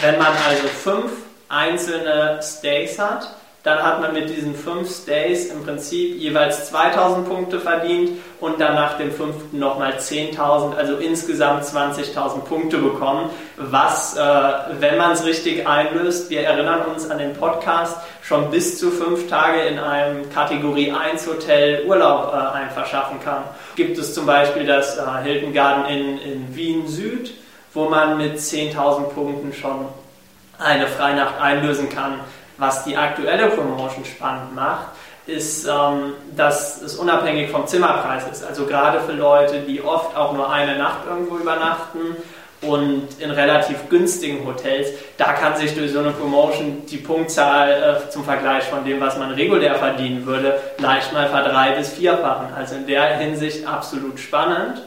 Wenn man also fünf einzelne Stays hat, dann hat man mit diesen fünf Stays im Prinzip jeweils 2000 Punkte verdient und dann nach dem fünften nochmal 10.000, also insgesamt 20.000 Punkte bekommen, was, äh, wenn man es richtig einlöst, wir erinnern uns an den Podcast, schon bis zu fünf Tage in einem Kategorie 1 Hotel Urlaub äh, einverschaffen kann. Gibt es zum Beispiel das äh, Hilton Garden in, in Wien Süd, wo man mit 10.000 Punkten schon eine Freinacht einlösen kann. Was die aktuelle Promotion spannend macht, ist, ähm, dass es unabhängig vom Zimmerpreis ist. Also gerade für Leute, die oft auch nur eine Nacht irgendwo übernachten und in relativ günstigen Hotels, da kann sich durch so eine Promotion die Punktzahl äh, zum Vergleich von dem, was man regulär verdienen würde, leicht mal verdrei- bis vierfachen. Also in der Hinsicht absolut spannend.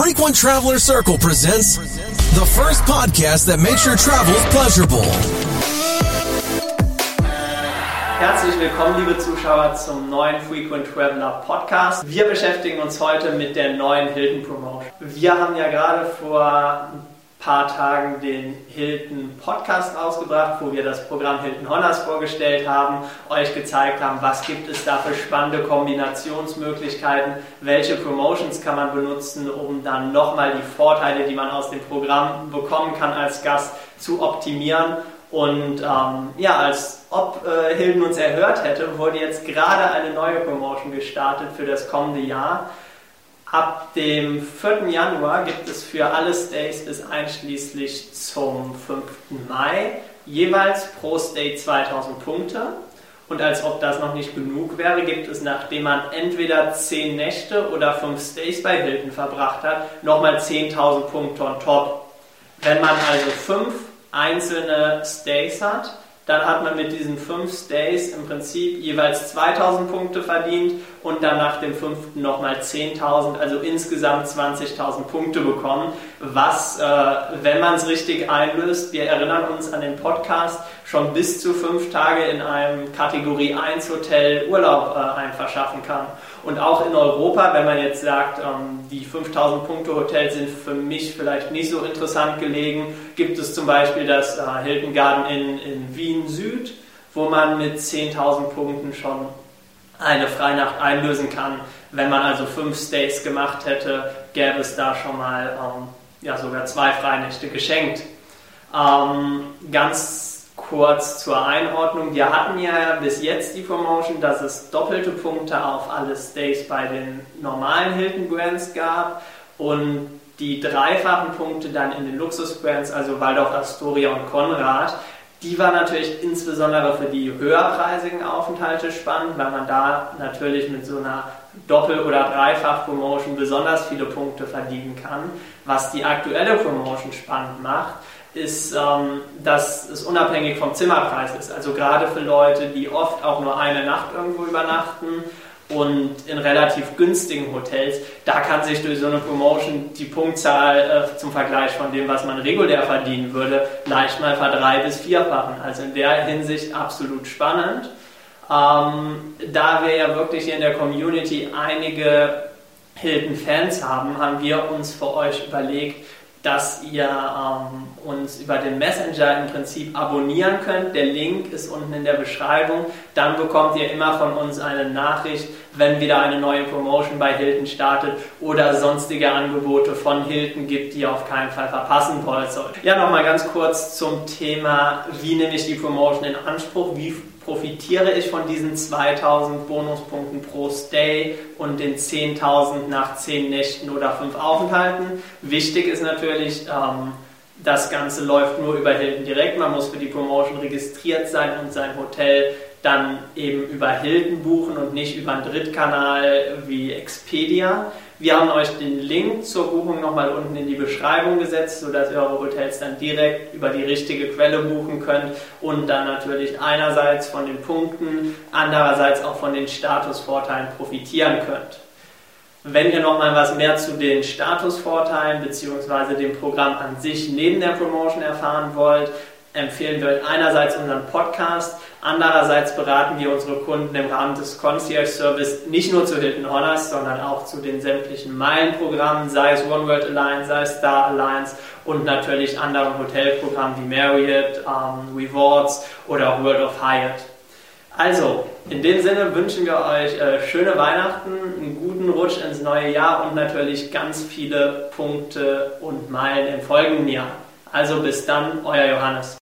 Frequent Traveler Circle presents the first podcast that makes your travels pleasurable. Herzlich willkommen, liebe Zuschauer, zum neuen Frequent Traveler Podcast. Wir beschäftigen uns heute mit der neuen Hilton Promotion. Wir haben ja gerade vor paar Tagen den Hilton Podcast rausgebracht, wo wir das Programm Hilton Honors vorgestellt haben, euch gezeigt haben, was gibt es da für spannende Kombinationsmöglichkeiten, welche Promotions kann man benutzen, um dann nochmal die Vorteile, die man aus dem Programm bekommen kann als Gast, zu optimieren. Und ähm, ja, als ob äh, Hilton uns erhört hätte, wurde jetzt gerade eine neue Promotion gestartet für das kommende Jahr. Ab dem 4. Januar gibt es für alle Stays bis einschließlich zum 5. Mai jeweils pro Stay 2000 Punkte. Und als ob das noch nicht genug wäre, gibt es, nachdem man entweder 10 Nächte oder 5 Stays bei Hilton verbracht hat, nochmal 10.000 Punkte on top. Wenn man also 5 einzelne Stays hat, dann hat man mit diesen fünf Stays im Prinzip jeweils 2000 Punkte verdient und dann nach dem fünften nochmal 10.000, also insgesamt 20.000 Punkte bekommen, was, äh, wenn man es richtig einlöst, wir erinnern uns an den Podcast, schon bis zu fünf Tage in einem Kategorie 1 Hotel Urlaub äh, einverschaffen kann. Und auch in Europa, wenn man jetzt sagt, ähm, die 5000 Punkte Hotels sind für mich vielleicht nicht so interessant gelegen, gibt es zum Beispiel das äh, Hilton Garden in, in Wien Süd, wo man mit 10.000 Punkten schon eine Freinacht einlösen kann. Wenn man also fünf Stays gemacht hätte, gäbe es da schon mal ähm, ja, sogar zwei Freinächte geschenkt. Ähm, ganz kurz zur Einordnung. Wir hatten ja bis jetzt die Promotion, dass es doppelte Punkte auf alle Stays bei den normalen Hilton Brands gab und die dreifachen Punkte dann in den Luxus-Brands, also Waldorf Astoria und Konrad. Die war natürlich insbesondere für die höherpreisigen Aufenthalte spannend, weil man da natürlich mit so einer Doppel- oder Dreifach-Promotion besonders viele Punkte verdienen kann. Was die aktuelle Promotion spannend macht, ist, ähm, dass es unabhängig vom Zimmerpreis ist. Also gerade für Leute, die oft auch nur eine Nacht irgendwo übernachten und in relativ günstigen Hotels, da kann sich durch so eine Promotion die Punktzahl äh, zum Vergleich von dem, was man regulär verdienen würde, leicht mal verdrei- bis vierfachen. Also in der Hinsicht absolut spannend. Ähm, da wir ja wirklich hier in der Community einige Hilton-Fans haben, haben wir uns für euch überlegt, dass ihr ähm, uns über den Messenger im Prinzip abonnieren könnt. Der Link ist unten in der Beschreibung. Dann bekommt ihr immer von uns eine Nachricht, wenn wieder eine neue Promotion bei Hilton startet oder sonstige Angebote von Hilton gibt, die ihr auf keinen Fall verpassen wollt. Ja, nochmal ganz kurz zum Thema, wie nehme ich die Promotion in Anspruch, wie profitiere ich von diesen 2000 Bonuspunkten pro Stay und den 10.000 nach 10 Nächten oder 5 Aufenthalten. Wichtig ist natürlich, ähm, das Ganze läuft nur über Hilton direkt. Man muss für die Promotion registriert sein und sein Hotel dann eben über Hilton buchen und nicht über einen Drittkanal wie Expedia. Wir haben euch den Link zur Buchung nochmal unten in die Beschreibung gesetzt, sodass ihr eure Hotels dann direkt über die richtige Quelle buchen könnt und dann natürlich einerseits von den Punkten, andererseits auch von den Statusvorteilen profitieren könnt. Wenn ihr nochmal was mehr zu den Statusvorteilen bzw. dem Programm an sich neben der Promotion erfahren wollt, empfehlen wir einerseits unseren Podcast, andererseits beraten wir unsere Kunden im Rahmen des Concierge Service nicht nur zu Hilton Honors, sondern auch zu den sämtlichen Meilenprogrammen, sei es One World Alliance, sei es Star Alliance und natürlich anderen Hotelprogrammen wie Marriott, ähm, Rewards oder auch World of Hyatt. Also, in dem Sinne wünschen wir euch äh, schöne Weihnachten, einen guten Rutsch ins neue Jahr und natürlich ganz viele Punkte und Meilen im folgenden Jahr. Also bis dann, euer Johannes.